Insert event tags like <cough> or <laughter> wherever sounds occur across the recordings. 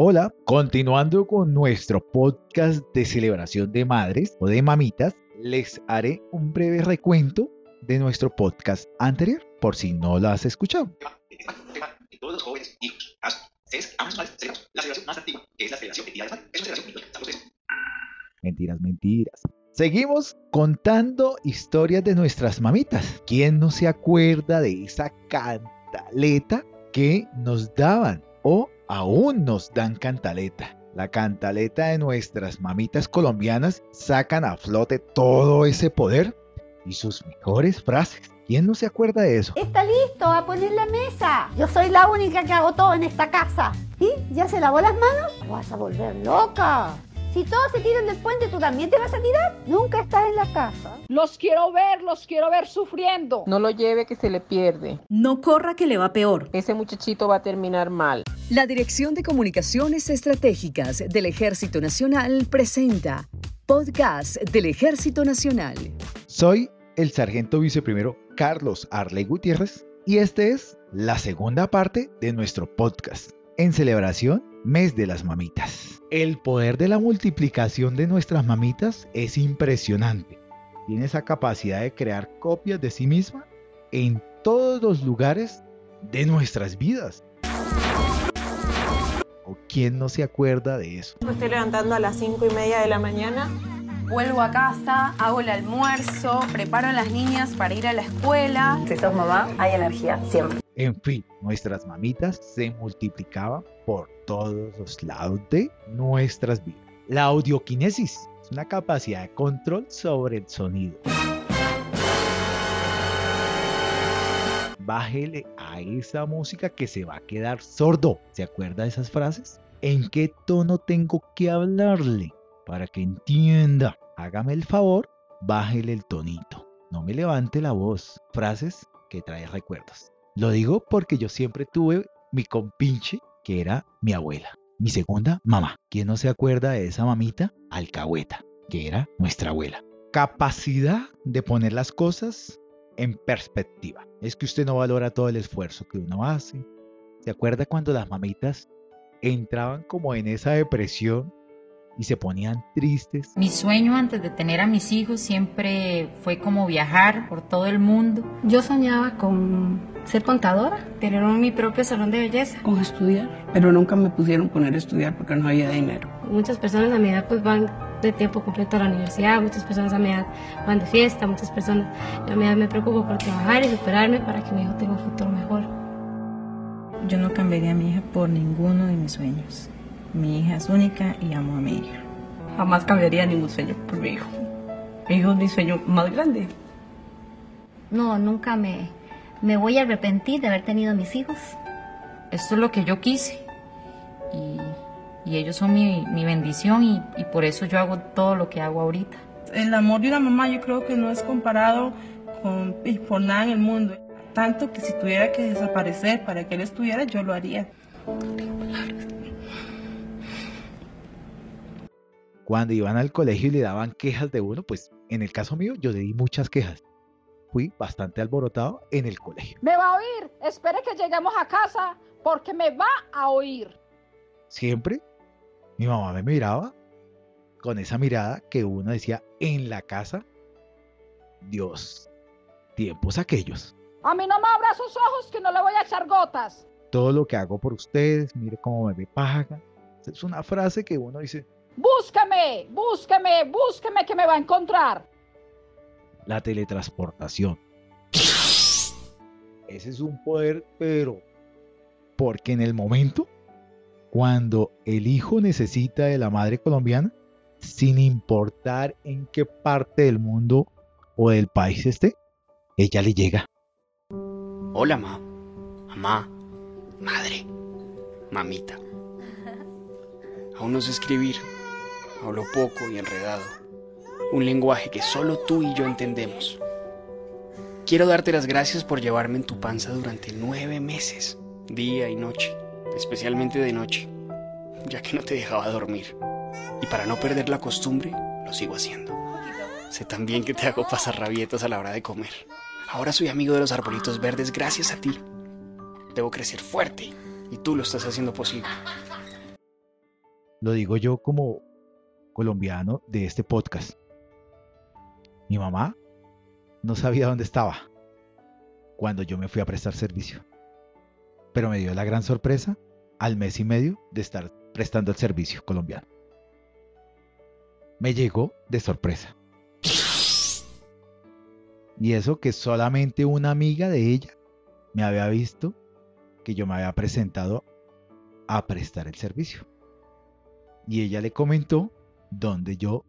Hola, continuando con nuestro podcast de celebración de madres o de mamitas, les haré un breve recuento de nuestro podcast anterior, por si no lo has escuchado. Todos los jóvenes y ustedes aman sus madres, celebramos la celebración más antigua, que es la celebración de Día de Madre. Es una celebración muy bonita, ¿sabes eso? Mentiras, mentiras. Seguimos contando historias de nuestras mamitas. ¿Quién no se acuerda de esa cantaleta que nos daban o aún nos dan cantaleta? La cantaleta de nuestras mamitas colombianas sacan a flote todo ese poder y sus mejores frases. ¿Quién no se acuerda de eso? Está listo a poner la mesa. Yo soy la única que hago todo en esta casa. ¿Y? ¿Ya se lavó las manos? Te vas a volver loca. Si todos se tiran del puente, ¿tú también te vas a tirar? Nunca estás en la casa. Los quiero ver, los quiero ver sufriendo. No lo lleve que se le pierde. No corra que le va peor. Ese muchachito va a terminar mal. La Dirección de Comunicaciones Estratégicas del Ejército Nacional presenta Podcast del Ejército Nacional. Soy el sargento viceprimero Carlos Arley Gutiérrez y este es la segunda parte de nuestro podcast en celebración Mes de las Mamitas. El poder de la multiplicación de nuestras mamitas es impresionante. Tiene esa capacidad de crear copias de sí misma en todos los lugares de nuestras vidas. ¿O quién no se acuerda de eso? Me estoy levantando a las 5 y media de la mañana. Vuelvo a casa, hago el almuerzo, preparo a las niñas para ir a la escuela. Si sos mamá, hay energía siempre. En fin, nuestras mamitas se multiplicaban por todos los lados de nuestras vidas. La audioquinesis es una capacidad de control sobre el sonido. Bájele a esa música que se va a quedar sordo. ¿Se acuerda de esas frases? ¿En qué tono tengo que hablarle para que entienda? Hágame el favor, bájele el tonito. No me levante la voz. Frases que trae recuerdos. Lo digo porque yo siempre tuve mi compinche, que era mi abuela. Mi segunda, mamá. ¿Quién no se acuerda de esa mamita? Alcahueta, que era nuestra abuela. Capacidad de poner las cosas en perspectiva. Es que usted no valora todo el esfuerzo que uno hace. ¿Se acuerda cuando las mamitas entraban como en esa depresión y se ponían tristes? Mi sueño antes de tener a mis hijos siempre fue como viajar por todo el mundo. Yo soñaba con ser contadora, tener mi propio salón de belleza. Con estudiar, pero nunca me pusieron poner a estudiar porque no había dinero. Muchas personas a mi edad pues van de tiempo completo a la universidad, muchas personas a mi edad van de fiesta, muchas personas a mi edad me preocupo por trabajar y superarme para que mi hijo tenga un futuro mejor. Yo no cambiaría a mi hija por ninguno de mis sueños. Mi hija es única y amo a mi hija. Jamás cambiaría ningún sueño por mi hijo. Mi hijo es mi sueño más grande. No, nunca me, me voy a arrepentir de haber tenido mis hijos. Esto es lo que yo quise. Y, ellos son mi, mi bendición y, y, por eso yo hago todo lo que hago ahorita. El amor de una mamá yo creo que no es comparado con, por nada en el mundo. Tanto que si tuviera que desaparecer para que él estuviera, yo lo haría. Cuando iban al colegio y le daban quejas de uno, pues en el caso mío yo le di muchas quejas fui bastante alborotado en el colegio. Me va a oír, espere que lleguemos a casa porque me va a oír. Siempre mi mamá me miraba con esa mirada que uno decía en la casa, Dios, tiempos aquellos. A mí no me abra sus ojos que no le voy a echar gotas. Todo lo que hago por ustedes, mire cómo me pagan. Es una frase que uno dice, búsqueme, búsqueme, búsqueme que me va a encontrar la teletransportación. Ese es un poder, pero porque en el momento, cuando el hijo necesita de la madre colombiana, sin importar en qué parte del mundo o del país esté, ella le llega. Hola, ma. Mamá. Madre. Mamita. Aún no sé escribir. Hablo poco y enredado un lenguaje que solo tú y yo entendemos. Quiero darte las gracias por llevarme en tu panza durante nueve meses, día y noche, especialmente de noche, ya que no te dejaba dormir. Y para no perder la costumbre, lo sigo haciendo. Sé también que te hago pasar rabietas a la hora de comer. Ahora soy amigo de los arbolitos verdes gracias a ti. Debo crecer fuerte y tú lo estás haciendo posible. Lo digo yo como colombiano de este podcast. Mi mamá no sabía dónde estaba cuando yo me fui a prestar servicio. Pero me dio la gran sorpresa al mes y medio de estar prestando el servicio colombiano. Me llegó de sorpresa. Y eso que solamente una amiga de ella me había visto que yo me había presentado a prestar el servicio. Y ella le comentó dónde yo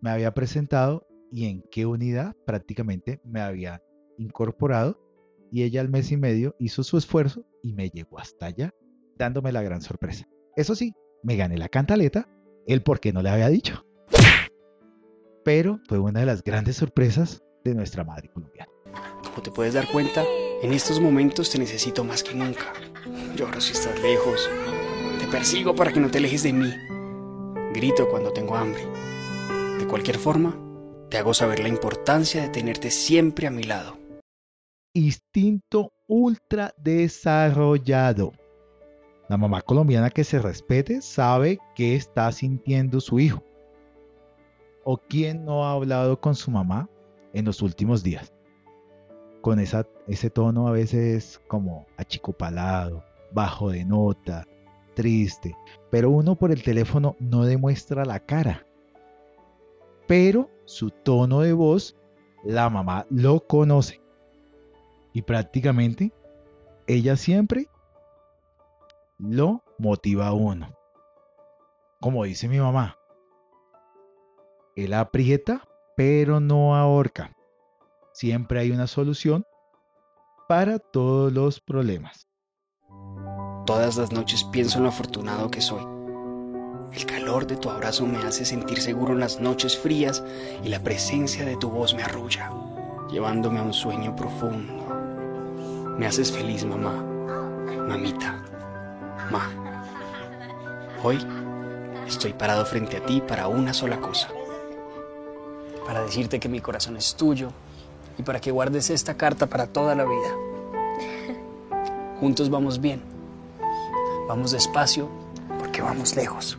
me había presentado y en qué unidad prácticamente me había incorporado. Y ella al mes y medio hizo su esfuerzo y me llegó hasta allá, dándome la gran sorpresa. Eso sí, me gané la cantaleta, el por qué no le había dicho. Pero fue una de las grandes sorpresas de nuestra madre colombiana. Como te puedes dar cuenta, en estos momentos te necesito más que nunca. Lloro si estás lejos. Te persigo para que no te alejes de mí. Grito cuando tengo hambre. De cualquier forma, te hago saber la importancia de tenerte siempre a mi lado. Instinto ultra desarrollado. La mamá colombiana que se respete sabe qué está sintiendo su hijo. ¿O quién no ha hablado con su mamá en los últimos días? Con ese tono a veces como achicopalado, bajo de nota, triste. Pero uno por el teléfono no demuestra la cara. Pero su tono de voz, la mamá lo conoce. Y prácticamente ella siempre lo motiva a uno. Como dice mi mamá, él aprieta, pero no ahorca. Siempre hay una solución para todos los problemas. Todas las noches pienso en lo afortunado que soy. El calor de tu abrazo me hace sentir seguro en las noches frías y la presencia de tu voz me arrulla, llevándome a un sueño profundo. Me haces feliz, mamá, mamita, ma. Hoy estoy parado frente a ti para una sola cosa. Para decirte que mi corazón es tuyo y para que guardes esta carta para toda la vida. Juntos vamos bien. Vamos despacio porque vamos lejos.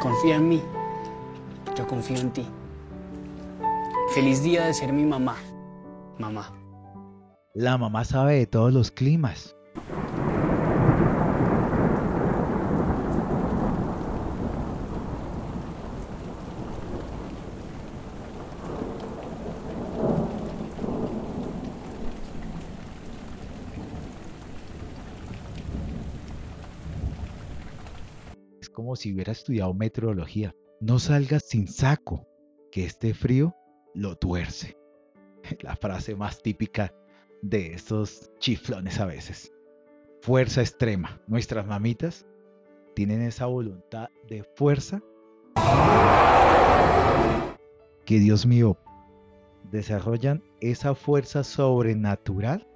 Confía en mí. Yo confío en ti. Feliz día de ser mi mamá. Mamá. La mamá sabe de todos los climas. Como si hubiera estudiado meteorología. No salgas sin saco, que este frío lo tuerce. <laughs> La frase más típica de estos chiflones a veces. Fuerza extrema. Nuestras mamitas tienen esa voluntad de fuerza que Dios mío desarrollan esa fuerza sobrenatural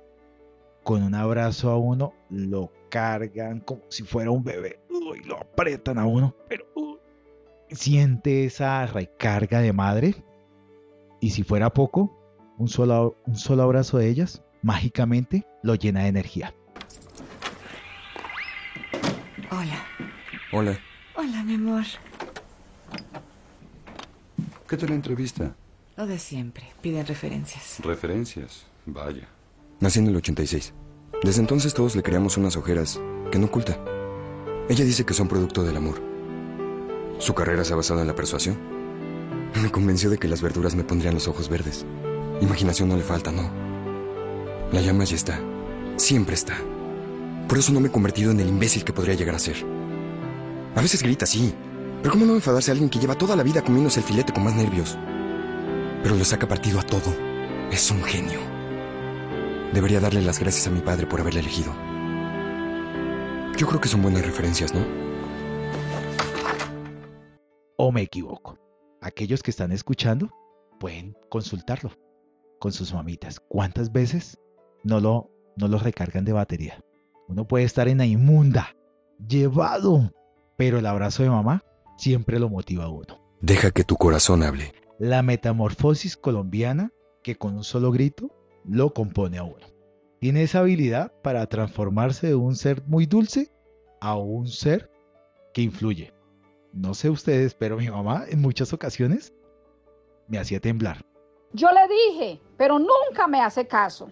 con un abrazo a uno lo cargan como si fuera un bebé y lo apretan a uno pero siente esa recarga de madre y si fuera poco un solo, un solo abrazo de ellas mágicamente lo llena de energía. Hola. Hola. Hola, mi amor. ¿Qué tal la entrevista? Lo de siempre. Piden referencias. Referencias. Vaya. Nací en el 86. Desde entonces todos le creamos unas ojeras que no oculta. Ella dice que son producto del amor. Su carrera se ha basado en la persuasión. Me convenció de que las verduras me pondrían los ojos verdes. Imaginación no le falta, no. La llama ya está. Siempre está. Por eso no me he convertido en el imbécil que podría llegar a ser. A veces grita, sí. Pero ¿cómo no enfadarse a alguien que lleva toda la vida comiéndose el filete con más nervios? Pero le saca partido a todo. Es un genio. Debería darle las gracias a mi padre por haberle elegido. Yo creo que son buenas referencias, ¿no? ¿O me equivoco? Aquellos que están escuchando pueden consultarlo con sus mamitas. ¿Cuántas veces no lo, no lo recargan de batería? Uno puede estar en la inmunda, llevado, pero el abrazo de mamá siempre lo motiva a uno. Deja que tu corazón hable. La metamorfosis colombiana que con un solo grito lo compone a uno. Tiene esa habilidad para transformarse de un ser muy dulce a un ser que influye. no sé ustedes, pero mi mamá en muchas ocasiones me hacía temblar. Yo le dije, pero nunca me hace caso.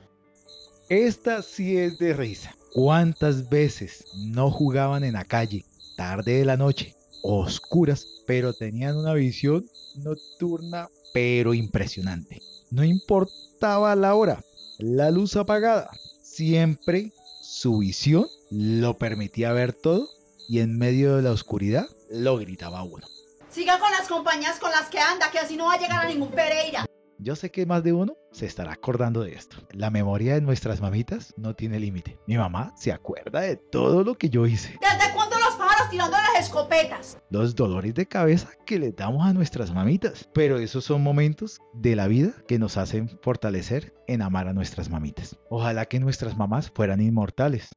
Esta sí es de risa. ¿Cuántas veces no jugaban en la calle, tarde de la noche, oscuras, pero tenían una visión nocturna, pero impresionante? No importaba la hora, la luz apagada, siempre su visión lo permitía ver todo y en medio de la oscuridad lo gritaba uno. Siga con las compañías con las que anda, que así no va a llegar a ningún Pereira. Yo sé que más de uno se estará acordando de esto. La memoria de nuestras mamitas no tiene límite. Mi mamá se acuerda de todo lo que yo hice. ¿Desde cuándo tirando las escopetas? Los dolores de cabeza que le damos a nuestras mamitas. Pero esos son momentos de la vida que nos hacen fortalecer en amar a nuestras mamitas. Ojalá que nuestras mamás fueran inmortales.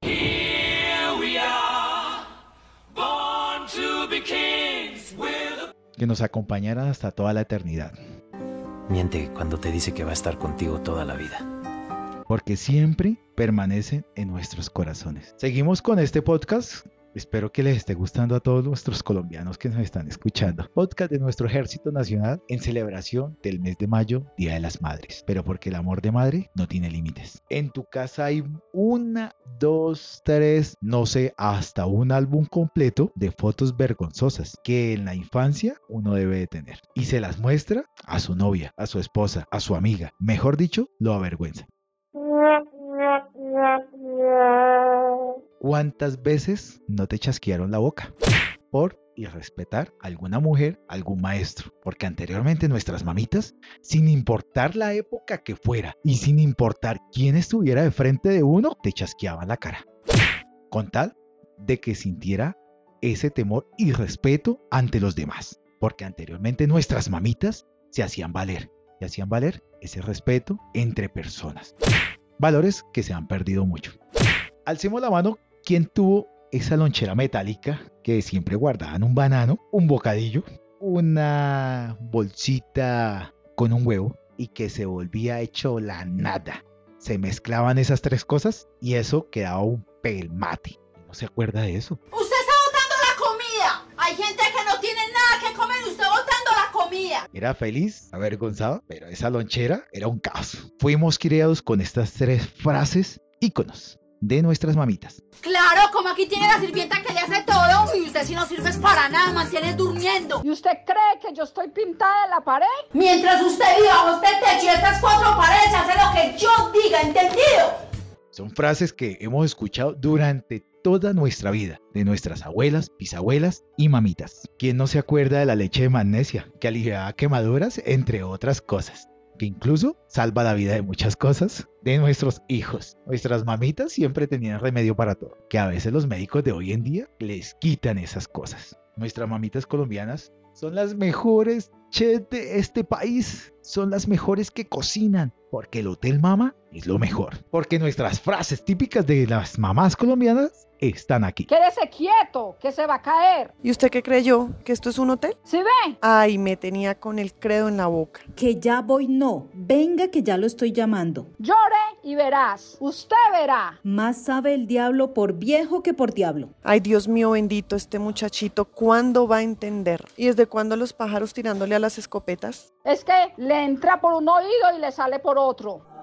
Que nos acompañaran hasta toda la eternidad. Miente cuando te dice que va a estar contigo toda la vida. Porque siempre permanecen en nuestros corazones. Seguimos con este podcast Espero que les esté gustando a todos nuestros colombianos que nos están escuchando. Podcast de nuestro Ejército Nacional en celebración del mes de mayo, Día de las Madres. Pero porque el amor de madre no tiene límites. En tu casa hay una, dos, tres, no sé, hasta un álbum completo de fotos vergonzosas que en la infancia uno debe de tener. Y se las muestra a su novia, a su esposa, a su amiga. Mejor dicho, lo avergüenza. <laughs> ¿Cuántas veces no te chasquearon la boca? Por irrespetar a alguna mujer, algún maestro. Porque anteriormente nuestras mamitas, sin importar la época que fuera y sin importar quién estuviera de frente de uno, te chasqueaban la cara. Con tal de que sintiera ese temor y respeto ante los demás. Porque anteriormente nuestras mamitas se hacían valer. Y hacían valer ese respeto entre personas. Valores que se han perdido mucho. Alcemos la mano ¿Quién tuvo esa lonchera metálica que siempre guardaban un banano, un bocadillo, una bolsita con un huevo y que se volvía hecho la nada? Se mezclaban esas tres cosas y eso quedaba un pelmate. ¿No se acuerda de eso? ¡Usted está botando la comida! Hay gente que no tiene nada que comer y usted botando la comida. Era feliz, avergonzado, pero esa lonchera era un caos. Fuimos criados con estas tres frases íconos de nuestras mamitas. Claro, como aquí tiene la sirvienta que le hace todo y usted si no sirves para nada, mantiene durmiendo. ¿Y usted cree que yo estoy pintada en la pared? Mientras usted viva bajo este techo y estas cuatro paredes, hace lo que yo diga, ¿entendido? Son frases que hemos escuchado durante toda nuestra vida, de nuestras abuelas, bisabuelas y mamitas. ¿Quién no se acuerda de la leche de magnesia, que aliviaba quemaduras, entre otras cosas? Que incluso salva la vida de muchas cosas de nuestros hijos. Nuestras mamitas siempre tenían remedio para todo, que a veces los médicos de hoy en día les quitan esas cosas. Nuestras mamitas colombianas son las mejores chefs de este país, son las mejores que cocinan, porque el Hotel Mama es lo mejor. Porque nuestras frases típicas de las mamás colombianas están aquí. Quédese quieto, que se va a caer. ¿Y usted qué creyó? ¿Que esto es un hotel? ¿Sí ve? Ay, me tenía con el credo en la boca. Que ya voy, no. Venga que ya lo estoy llamando. Llore y verás. Usted verá. Más sabe el diablo por viejo que por diablo. Ay, Dios mío bendito, este muchachito, ¿cuándo va a entender? ¿Y desde cuándo los pájaros tirándole a las escopetas? Es que le entra por un oído y le sale por otro.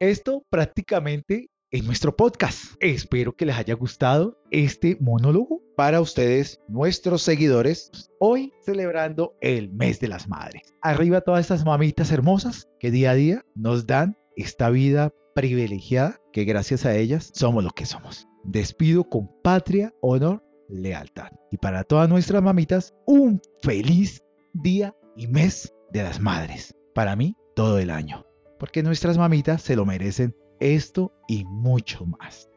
Esto prácticamente es nuestro podcast. Espero que les haya gustado este monólogo para ustedes, nuestros seguidores, hoy celebrando el mes de las madres. Arriba todas estas mamitas hermosas que día a día nos dan esta vida privilegiada que gracias a ellas somos lo que somos. Despido con patria, honor, lealtad. Y para todas nuestras mamitas, un feliz día y mes de las madres. Para mí, todo el año porque nuestras mamitas se lo merecen esto y mucho más.